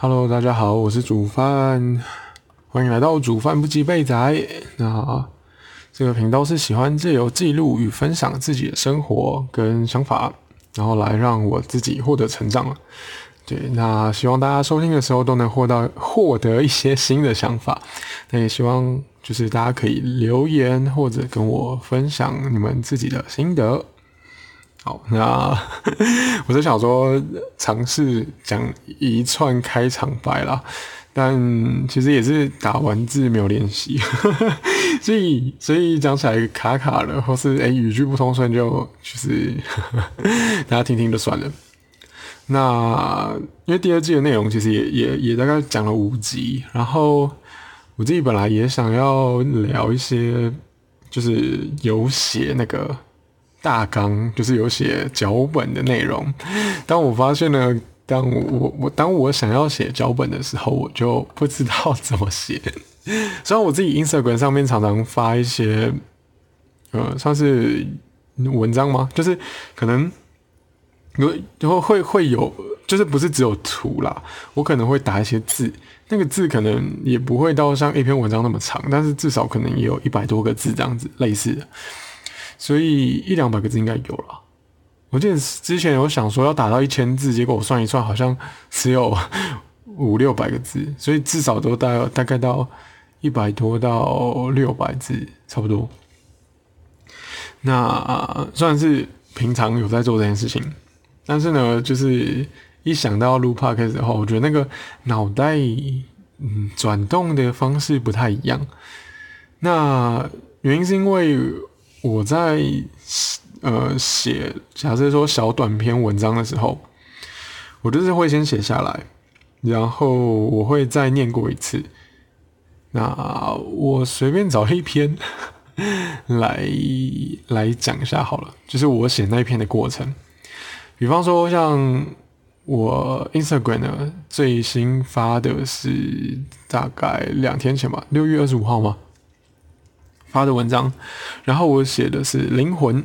Hello，大家好，我是煮饭，欢迎来到煮饭不及备仔。那这个频道是喜欢借由记录与分享自己的生活跟想法，然后来让我自己获得成长。对，那希望大家收听的时候都能获到获得一些新的想法。那也希望就是大家可以留言或者跟我分享你们自己的心得。好，那 我是想说尝试讲一串开场白啦，但其实也是打完字没有练习，所以所以讲起来卡卡的，或是诶语句不通顺，就就是 大家听听就算了。那因为第二季的内容其实也也也大概讲了五集，然后我自己本来也想要聊一些，就是有写那个。大纲就是有写脚本的内容，当我发现呢，当我我当我想要写脚本的时候，我就不知道怎么写。虽然我自己 Instagram 上面常常发一些，呃，算是文章吗？就是可能有然后会会有，就是不是只有图啦，我可能会打一些字，那个字可能也不会到像一篇文章那么长，但是至少可能也有一百多个字这样子类似的。所以一两百个字应该有了。我记得之前有想说要打到一千字，结果我算一算，好像只有 五六百个字，所以至少都大大概到一百多到六百字差不多。那算是平常有在做这件事情，但是呢，就是一想到录 podcast 的话，我觉得那个脑袋嗯转动的方式不太一样。那原因是因为。我在呃写，假设说小短篇文章的时候，我就是会先写下来，然后我会再念过一次。那我随便找一篇 来来讲一下好了，就是我写那一篇的过程。比方说，像我 Instagram 呢最新发的是大概两天前吧，六月二十五号吗？发的文章，然后我写的是灵魂，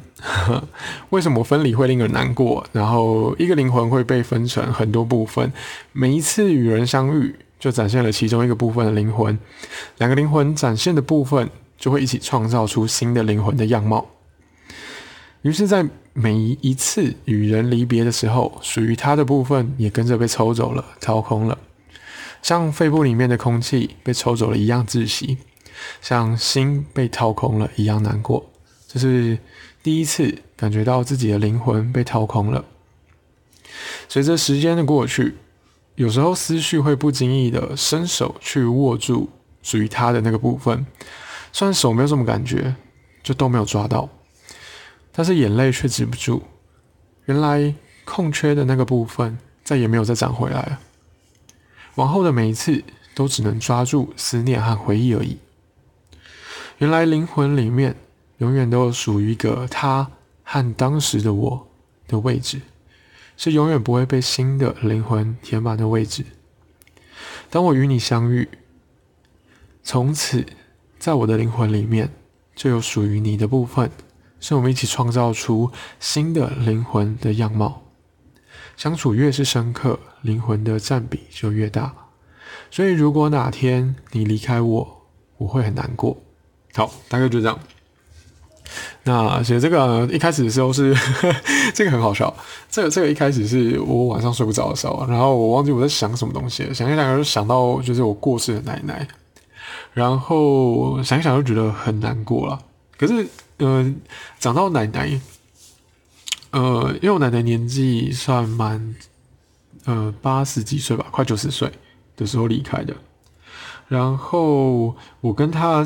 为什么分离会令人难过？然后一个灵魂会被分成很多部分，每一次与人相遇，就展现了其中一个部分的灵魂，两个灵魂展现的部分就会一起创造出新的灵魂的样貌。于是，在每一次与人离别的时候，属于他的部分也跟着被抽走了、掏空了，像肺部里面的空气被抽走了一样窒息。像心被掏空了一样难过，这是第一次感觉到自己的灵魂被掏空了。随着时间的过去，有时候思绪会不经意的伸手去握住属于他的那个部分，虽然手没有什么感觉，就都没有抓到，但是眼泪却止不住。原来空缺的那个部分再也没有再长回来了。往后的每一次都只能抓住思念和回忆而已。原来灵魂里面永远都有属于一个他和当时的我的位置，是永远不会被新的灵魂填满的位置。当我与你相遇，从此在我的灵魂里面就有属于你的部分，是我们一起创造出新的灵魂的样貌。相处越是深刻，灵魂的占比就越大。所以，如果哪天你离开我，我会很难过。好，大概就这样。那写这个一开始的时候是 这个很好笑，这个这个一开始是我晚上睡不着的时候，然后我忘记我在想什么东西，想一想就想到就是我过世的奶奶，然后想一想就觉得很难过了。可是，呃，讲到奶奶，呃，因为我奶奶年纪算蛮，呃，八十几岁吧，快九十岁的时候离开的，然后我跟她。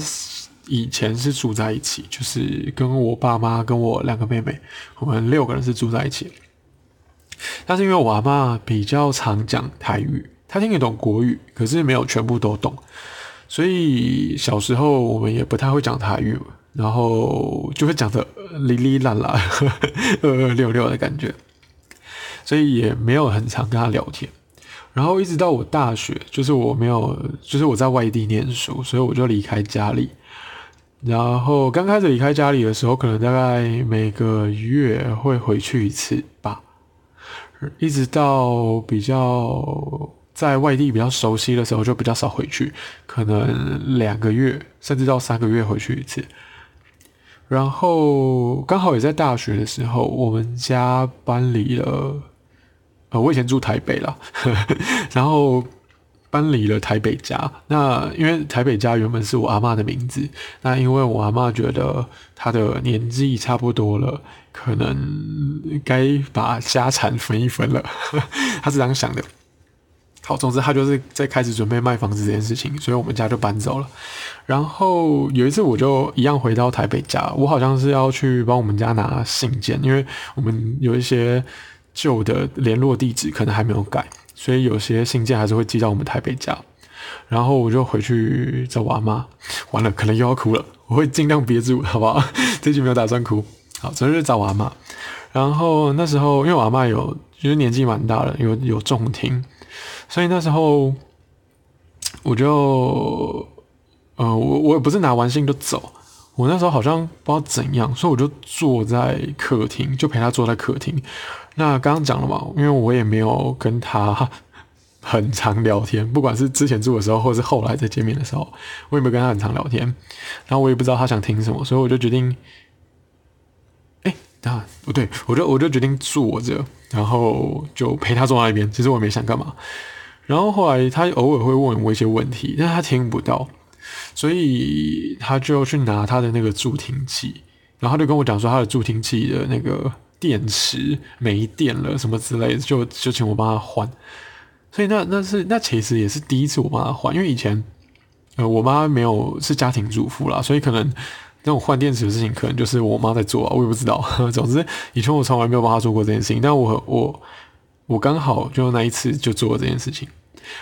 以前是住在一起，就是跟我爸妈跟我两个妹妹，我们六个人是住在一起。但是因为我阿妈比较常讲台语，她听得懂国语，可是没有全部都懂，所以小时候我们也不太会讲台语，然后就会讲的哩哩啦啦、二二六六的感觉，所以也没有很常跟她聊天。然后一直到我大学，就是我没有，就是我在外地念书，所以我就离开家里。然后刚开始离开家里的时候，可能大概每个月会回去一次吧，一直到比较在外地比较熟悉的时候，就比较少回去，可能两个月甚至到三个月回去一次。然后刚好也在大学的时候，我们家搬离了，呃，我以前住台北啦，呵 呵然后。搬离了台北家，那因为台北家原本是我阿妈的名字，那因为我阿妈觉得她的年纪差不多了，可能该把家产分一分了，她是这样想的。好，总之她就是在开始准备卖房子这件事情，所以我们家就搬走了。然后有一次我就一样回到台北家，我好像是要去帮我们家拿信件，因为我们有一些旧的联络地址可能还没有改。所以有些信件还是会寄到我们台北家，然后我就回去找我阿妈。完了，可能又要哭了，我会尽量憋住，好不好？这句没有打算哭。好，总之找我阿妈。然后那时候，因为我阿妈有，就是年纪蛮大了，有有重听，所以那时候我就，呃，我我也不是拿完信就走，我那时候好像不知道怎样，所以我就坐在客厅，就陪她坐在客厅。那刚刚讲了嘛，因为我也没有跟他 很常聊天，不管是之前住的时候，或者是后来再见面的时候，我也没有跟他很常聊天。然后我也不知道他想听什么，所以我就决定，哎，啊，不对，我就我就决定坐着，然后就陪他坐在那边。其实我也没想干嘛。然后后来他偶尔会问我一些问题，但他听不到，所以他就去拿他的那个助听器，然后他就跟我讲说他的助听器的那个。电池没电了，什么之类的，就就请我帮他换。所以那那是那其实也是第一次我帮他换，因为以前呃我妈没有是家庭主妇啦，所以可能那种换电池的事情可能就是我妈在做啊，我也不知道。总之以前我从来没有帮他做过这件事情，但我我我刚好就那一次就做了这件事情。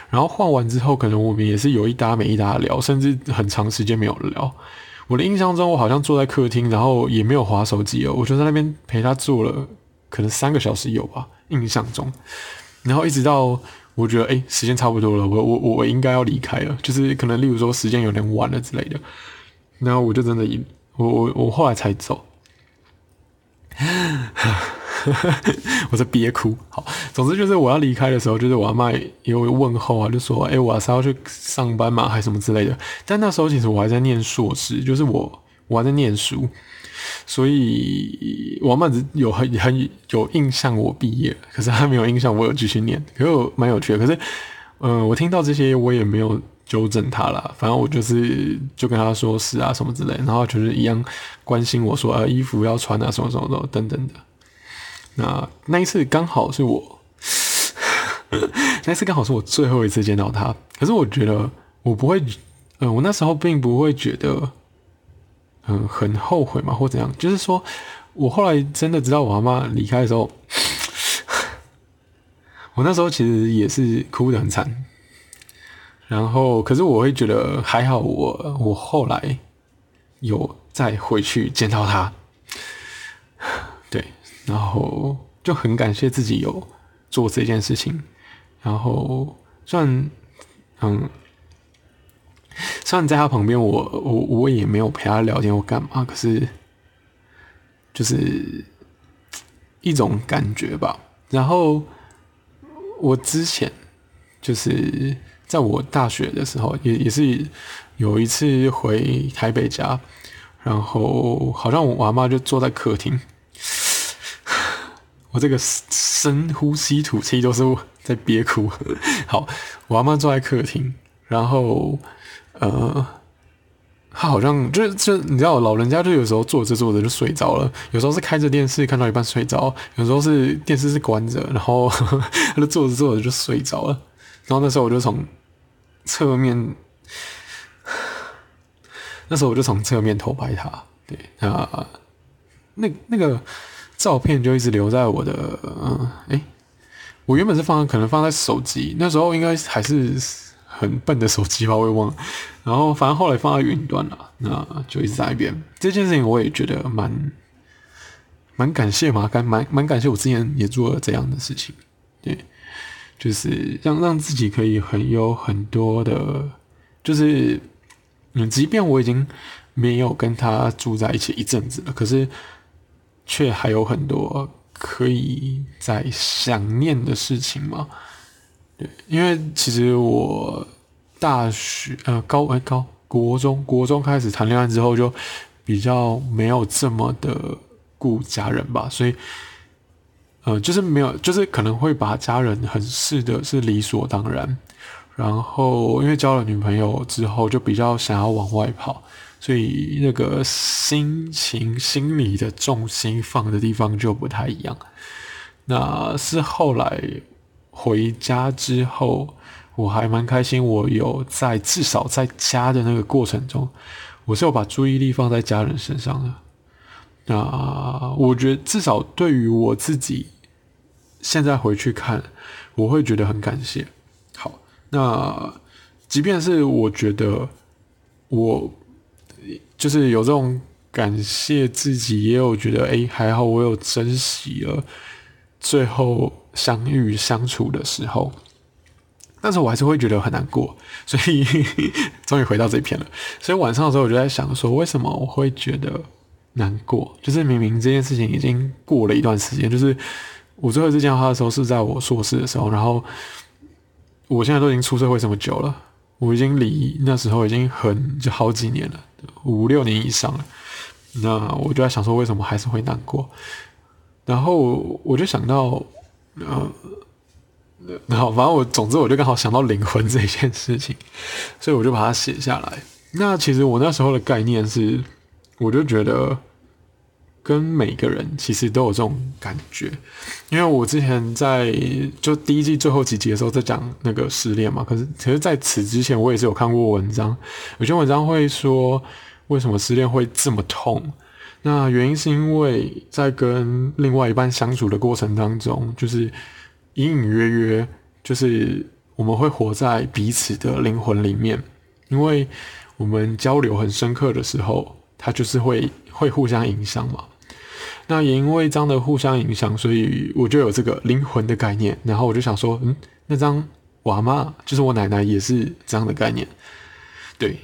然后换完之后，可能我们也是有一搭没一搭聊，甚至很长时间没有聊。我的印象中，我好像坐在客厅，然后也没有划手机哦，我就在那边陪他坐了，可能三个小时有吧，印象中。然后一直到我觉得，哎，时间差不多了，我我我应该要离开了，就是可能例如说时间有点晚了之类的，然后我就真的，我我我后来才走。我在憋哭。好，总之就是我要离开的时候，就是我阿妈也有问候啊，就说：“哎，我是要去上班嘛，还是什么之类的。”但那时候其实我还在念硕士，就是我我还在念书，所以我阿妈只有很很有印象我毕业，可是她没有印象我有继续念，可是蛮有趣的。可是，嗯，我听到这些我也没有纠正他了，反正我就是就跟他说是啊什么之类，然后就是一样关心我说啊衣服要穿啊什么什么的等等的。那那一次刚好是我，那次刚好是我最后一次见到他。可是我觉得我不会，嗯，我那时候并不会觉得，嗯，很后悔嘛，或怎样。就是说我后来真的知道我妈妈离开的时候，我那时候其实也是哭得很惨。然后，可是我会觉得还好，我我后来有再回去见到他。然后就很感谢自己有做这件事情，然后虽然嗯，虽然在他旁边，我我我也没有陪他聊天或干嘛，可是就是一种感觉吧。然后我之前就是在我大学的时候，也也是有一次回台北家，然后好像我阿妈就坐在客厅。我这个深呼吸吐气都是在憋哭。好，我阿妈坐在客厅，然后呃，他好像就就你知道，老人家就有时候坐着坐着就睡着了，有时候是开着电视看到一半睡着，有时候是电视是关着，然后 他就坐着坐着就睡着了。然后那时候我就从侧面，那时候我就从侧面偷拍他，对啊，那那个。照片就一直留在我的，嗯，诶，我原本是放可能放在手机，那时候应该还是很笨的手机吧，我也忘了。然后反正后来放在云端了，那就一直在一边。这件事情我也觉得蛮蛮感谢嘛，感蛮蛮感谢我之前也做了这样的事情，对，就是让让自己可以很有很多的，就是嗯，即便我已经没有跟他住在一起一阵子了，可是。却还有很多可以在想念的事情嘛？对，因为其实我大学呃高哎高国中国中开始谈恋爱之后，就比较没有这么的顾家人吧，所以呃就是没有就是可能会把家人很视的是理所当然，然后因为交了女朋友之后，就比较想要往外跑，所以那个心情心理的重心放的地方就不太一样。那是后来回家之后，我还蛮开心。我有在至少在家的那个过程中，我是有把注意力放在家人身上的。那我觉得至少对于我自己，现在回去看，我会觉得很感谢。好，那即便是我觉得我就是有这种感谢自己，也有觉得哎还好，我有珍惜了。最后相遇相处的时候，但是我还是会觉得很难过，所以终于回到这一篇了。所以晚上的时候，我就在想说，为什么我会觉得难过？就是明明这件事情已经过了一段时间，就是我最后一次见到他的时候是在我硕士的时候，然后我现在都已经出社会这么久了，我已经离那时候已经很就好几年了，五六年以上了。那我就在想说，为什么还是会难过？然后我就想到，呃，然后反正我总之我就刚好想到灵魂这件事情，所以我就把它写下来。那其实我那时候的概念是，我就觉得跟每个人其实都有这种感觉，因为我之前在就第一季最后几集的时候在讲那个失恋嘛，可是其实在此之前我也是有看过文章，有些文章会说为什么失恋会这么痛。那原因是因为在跟另外一半相处的过程当中，就是隐隐约约，就是我们会活在彼此的灵魂里面，因为我们交流很深刻的时候，它就是会会互相影响嘛。那也因为这样的互相影响，所以我就有这个灵魂的概念。然后我就想说，嗯，那张娃妈就是我奶奶也是这样的概念，对，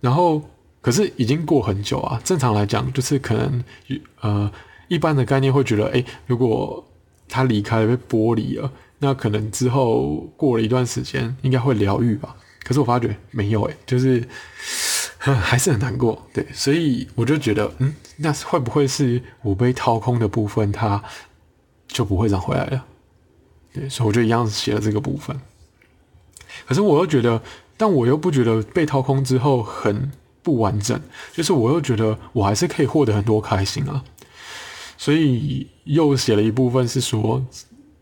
然后。可是已经过很久啊，正常来讲就是可能，呃，一般的概念会觉得，哎，如果他离开了被剥离了，那可能之后过了一段时间应该会疗愈吧。可是我发觉没有，哎，就是 还是很难过。对，所以我就觉得，嗯，那会不会是我被掏空的部分，它就不会长回来了？对，所以我就一样写了这个部分。可是我又觉得，但我又不觉得被掏空之后很。不完整，就是我又觉得我还是可以获得很多开心啊，所以又写了一部分是说，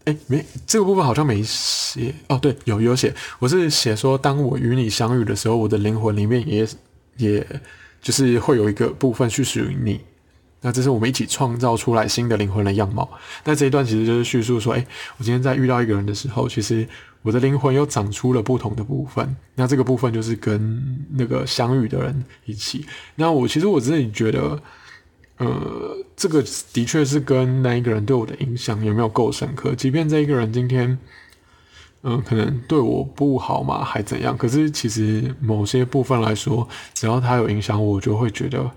哎，没这个部分好像没写哦，对，有有写，我是写说，当我与你相遇的时候，我的灵魂里面也也就是会有一个部分去属于你，那这是我们一起创造出来新的灵魂的样貌。那这一段其实就是叙述说，哎，我今天在遇到一个人的时候，其实。我的灵魂又长出了不同的部分，那这个部分就是跟那个相遇的人一起。那我其实我自己觉得，呃，这个的确是跟那一个人对我的影响有没有够深刻。即便这一个人今天，嗯，可能对我不好嘛，还怎样？可是其实某些部分来说，只要他有影响我，就会觉得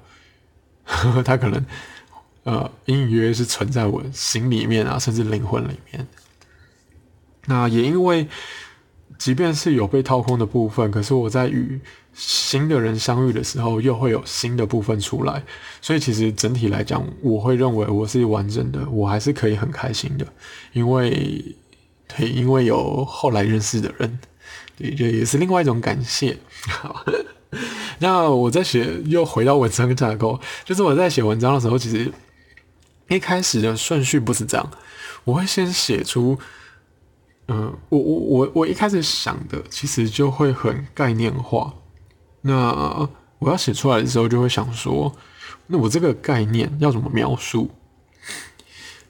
他可能，呃，隐隐约约是存在我心里面啊，甚至灵魂里面。那也因为，即便是有被掏空的部分，可是我在与新的人相遇的时候，又会有新的部分出来。所以其实整体来讲，我会认为我是完整的，我还是可以很开心的，因为对，因为有后来认识的人，对，这也是另外一种感谢。好，那我在写，又回到文章架构，就是我在写文章的时候，其实一开始的顺序不是这样，我会先写出。嗯，我我我我一开始想的其实就会很概念化。那我要写出来的时候，就会想说，那我这个概念要怎么描述？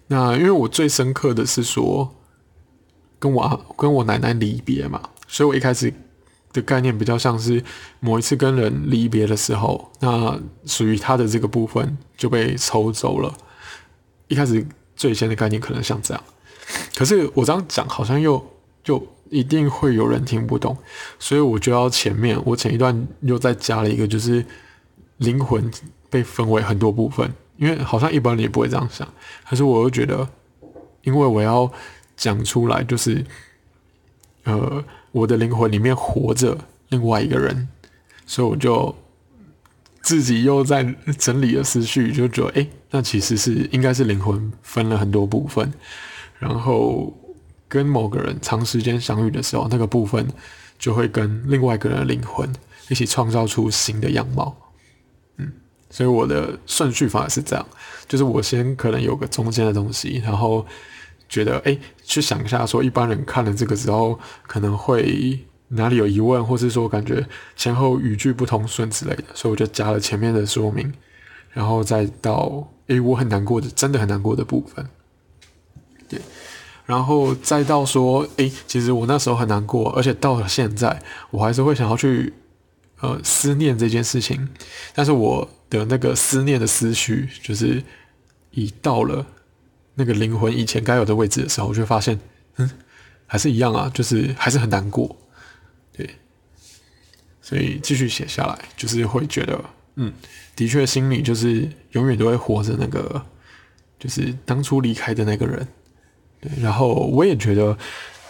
那因为我最深刻的是说，跟我跟我奶奶离别嘛，所以我一开始的概念比较像是某一次跟人离别的时候，那属于他的这个部分就被抽走了。一开始最先的概念可能像这样。可是我这样讲好像又就一定会有人听不懂，所以我就要前面我前一段又再加了一个，就是灵魂被分为很多部分，因为好像一般人也不会这样想。可是我又觉得，因为我要讲出来，就是呃，我的灵魂里面活着另外一个人，所以我就自己又在整理了思绪，就觉得，哎，那其实是应该是灵魂分了很多部分，然后跟某个人长时间相遇的时候，那个部分就会跟另外一个人的灵魂一起创造出新的样貌。嗯，所以我的顺序反而是这样，就是我先可能有个中间的东西，然后。觉得哎，去想一下，说一般人看了这个之后，可能会哪里有疑问，或是说感觉前后语句不通顺之类的，所以我就加了前面的说明，然后再到哎我很难过的，真的很难过的部分，对，然后再到说哎，其实我那时候很难过，而且到了现在，我还是会想要去呃思念这件事情，但是我的那个思念的思绪，就是已到了。那个灵魂以前该有的位置的时候，我就发现，嗯，还是一样啊，就是还是很难过，对，所以继续写下来，就是会觉得，嗯，的确心里就是永远都会活着那个，就是当初离开的那个人，对，然后我也觉得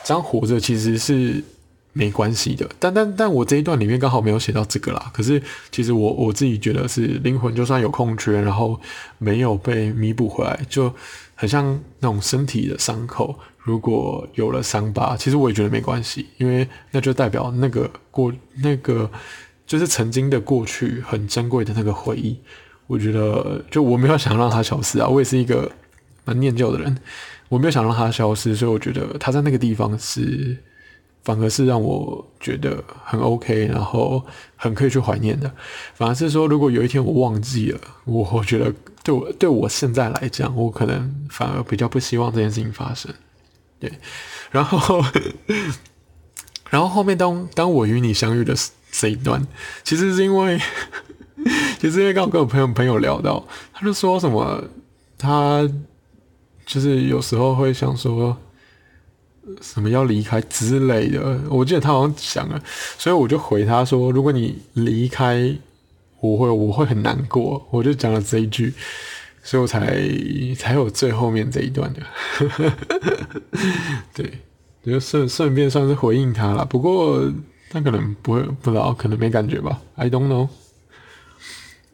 这样活着其实是没关系的，但但但我这一段里面刚好没有写到这个啦，可是其实我我自己觉得是灵魂就算有空缺，然后没有被弥补回来，就。很像那种身体的伤口，如果有了伤疤，其实我也觉得没关系，因为那就代表那个过那个就是曾经的过去很珍贵的那个回忆。我觉得就我没有想让它消失啊，我也是一个蛮念旧的人，我没有想让它消失，所以我觉得它在那个地方是。反而是让我觉得很 OK，然后很可以去怀念的。反而是说，如果有一天我忘记了，我觉得对我对我现在来讲，我可能反而比较不希望这件事情发生。对，然后 然后后面当当我与你相遇的这一段，其实是因为，其实因为刚跟我朋友朋友聊到，他就说什么，他就是有时候会想说。什么要离开之类的，我记得他好像讲了，所以我就回他说：“如果你离开，我会我会很难过。”我就讲了这一句，所以我才才有最后面这一段的。对，就顺顺便算是回应他了。不过他可能不会不知道，可能没感觉吧？I don't know。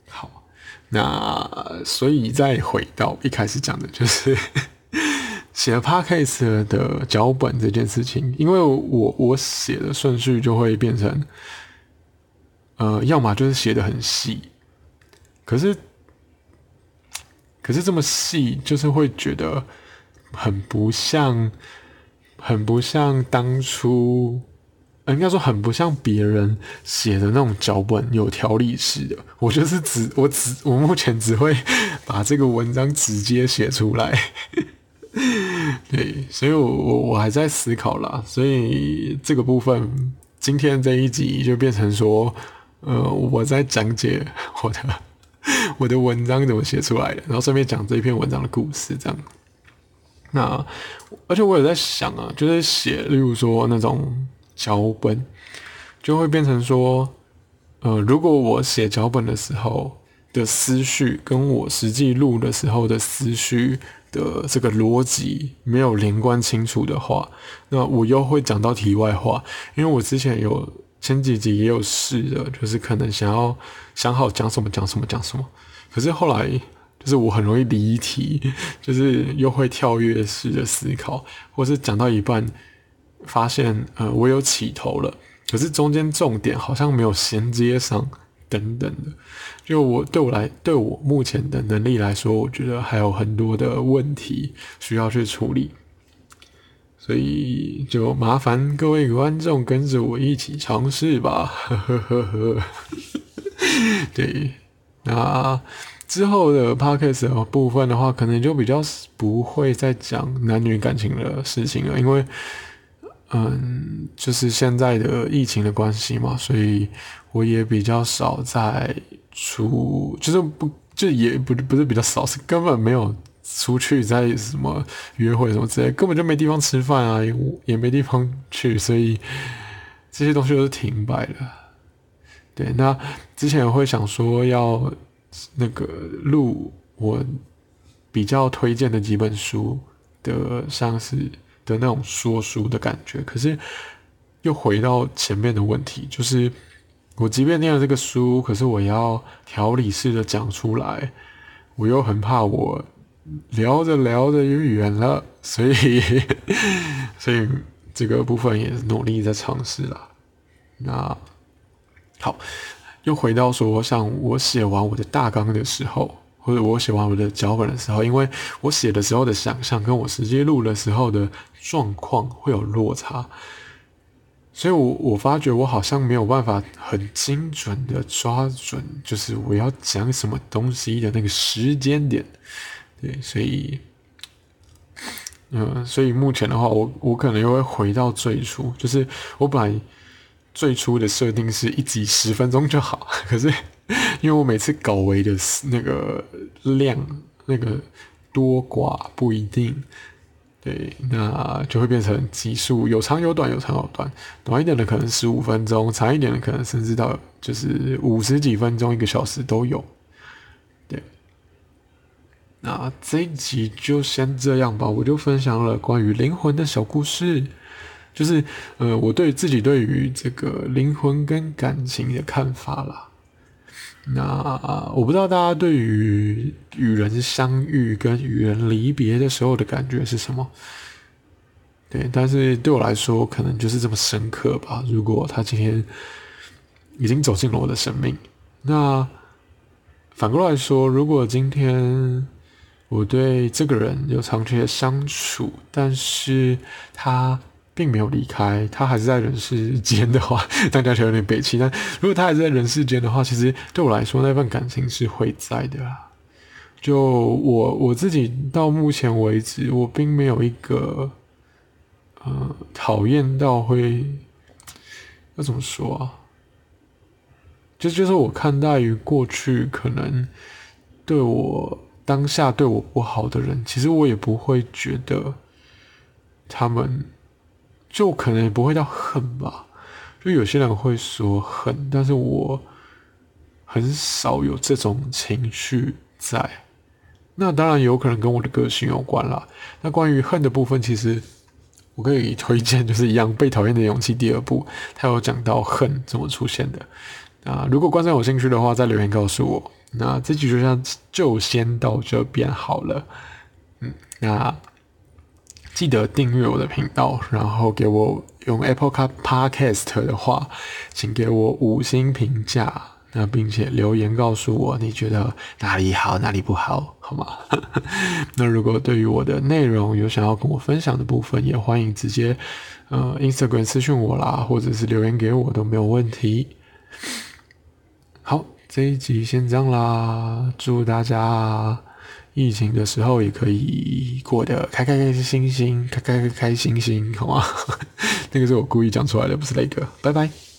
好，那所以再回到一开始讲的，就是。写 podcast 的脚本这件事情，因为我我写的顺序就会变成，呃，要么就是写的很细，可是，可是这么细，就是会觉得很不像，很不像当初，应该说很不像别人写的那种脚本，有条理式的。我就是只我只我目前只会 把这个文章直接写出来。对，所以我我我还在思考啦，所以这个部分今天这一集就变成说，呃，我在讲解我的我的文章怎么写出来的，然后顺便讲这一篇文章的故事，这样。那而且我也在想啊，就是写，例如说那种脚本，就会变成说，呃，如果我写脚本的时候的思绪，跟我实际录的时候的思绪。的这个逻辑没有连贯清楚的话，那我又会讲到题外话，因为我之前有前几集也有试的，就是可能想要想好讲什么讲什么讲什么，可是后来就是我很容易离题，就是又会跳跃式的思考，或是讲到一半发现呃我有起头了，可是中间重点好像没有衔接上。等等的，就我对我来，对我目前的能力来说，我觉得还有很多的问题需要去处理，所以就麻烦各位观众跟着我一起尝试吧。呵呵呵呵。对，那之后的 podcast 部分的话，可能就比较不会再讲男女感情的事情了，因为。嗯，就是现在的疫情的关系嘛，所以我也比较少在出，就是不就也不不是比较少，是根本没有出去在什么约会什么之类，根本就没地方吃饭啊，也也没地方去，所以这些东西都是停摆的。对，那之前会想说要那个录我比较推荐的几本书的，像是。的那种说书的感觉，可是又回到前面的问题，就是我即便念了这个书，可是我要条理式的讲出来，我又很怕我聊着聊着又远了，所以 所以这个部分也努力在尝试了。那好，又回到说，像我写完我的大纲的时候。或者我写完我的脚本的时候，因为我写的时候的想象跟我实际录的时候的状况会有落差，所以我我发觉我好像没有办法很精准的抓准，就是我要讲什么东西的那个时间点。对，所以，嗯，所以目前的话，我我可能又会回到最初，就是我本来最初的设定是一集十分钟就好，可是。因为我每次搞维的那个量，那个多寡不一定，对，那就会变成集数有长有短，有长有短，短一点的可能十五分钟，长一点的可能甚至到就是五十几分钟、一个小时都有。对，那这一集就先这样吧，我就分享了关于灵魂的小故事，就是呃，我对自己对于这个灵魂跟感情的看法啦。那我不知道大家对于与人相遇跟与人离别的时候的感觉是什么？对，但是对我来说，可能就是这么深刻吧。如果他今天已经走进了我的生命，那反过来说，如果今天我对这个人有长期的相处，但是他。并没有离开，他还是在人世间的话，大家就有点悲戚。但如果他还是在人世间的话，其实对我来说，那份感情是会在的。就我我自己到目前为止，我并没有一个呃讨厌到会要怎么说啊？就就是我看待于过去可能对我当下对我不好的人，其实我也不会觉得他们。就可能不会到恨吧，就有些人会说恨，但是我很少有这种情绪在。那当然有可能跟我的个性有关啦。那关于恨的部分，其实我可以推荐，就是《一样被讨厌的勇气》第二部，他有讲到恨怎么出现的。啊，如果观众有兴趣的话，再留言告诉我。那这集就像就先到这边好了。嗯，那。记得订阅我的频道，然后给我用 Apple Car Podcast 的话，请给我五星评价，那并且留言告诉我你觉得哪里好，哪里不好，好吗？那如果对于我的内容有想要跟我分享的部分，也欢迎直接呃 Instagram 私讯我啦，或者是留言给我都没有问题。好，这一集先这样啦，祝大家。疫情的时候也可以过得开开开心心，开开开开心心，好吗？那个是我故意讲出来的，不是那个。拜拜。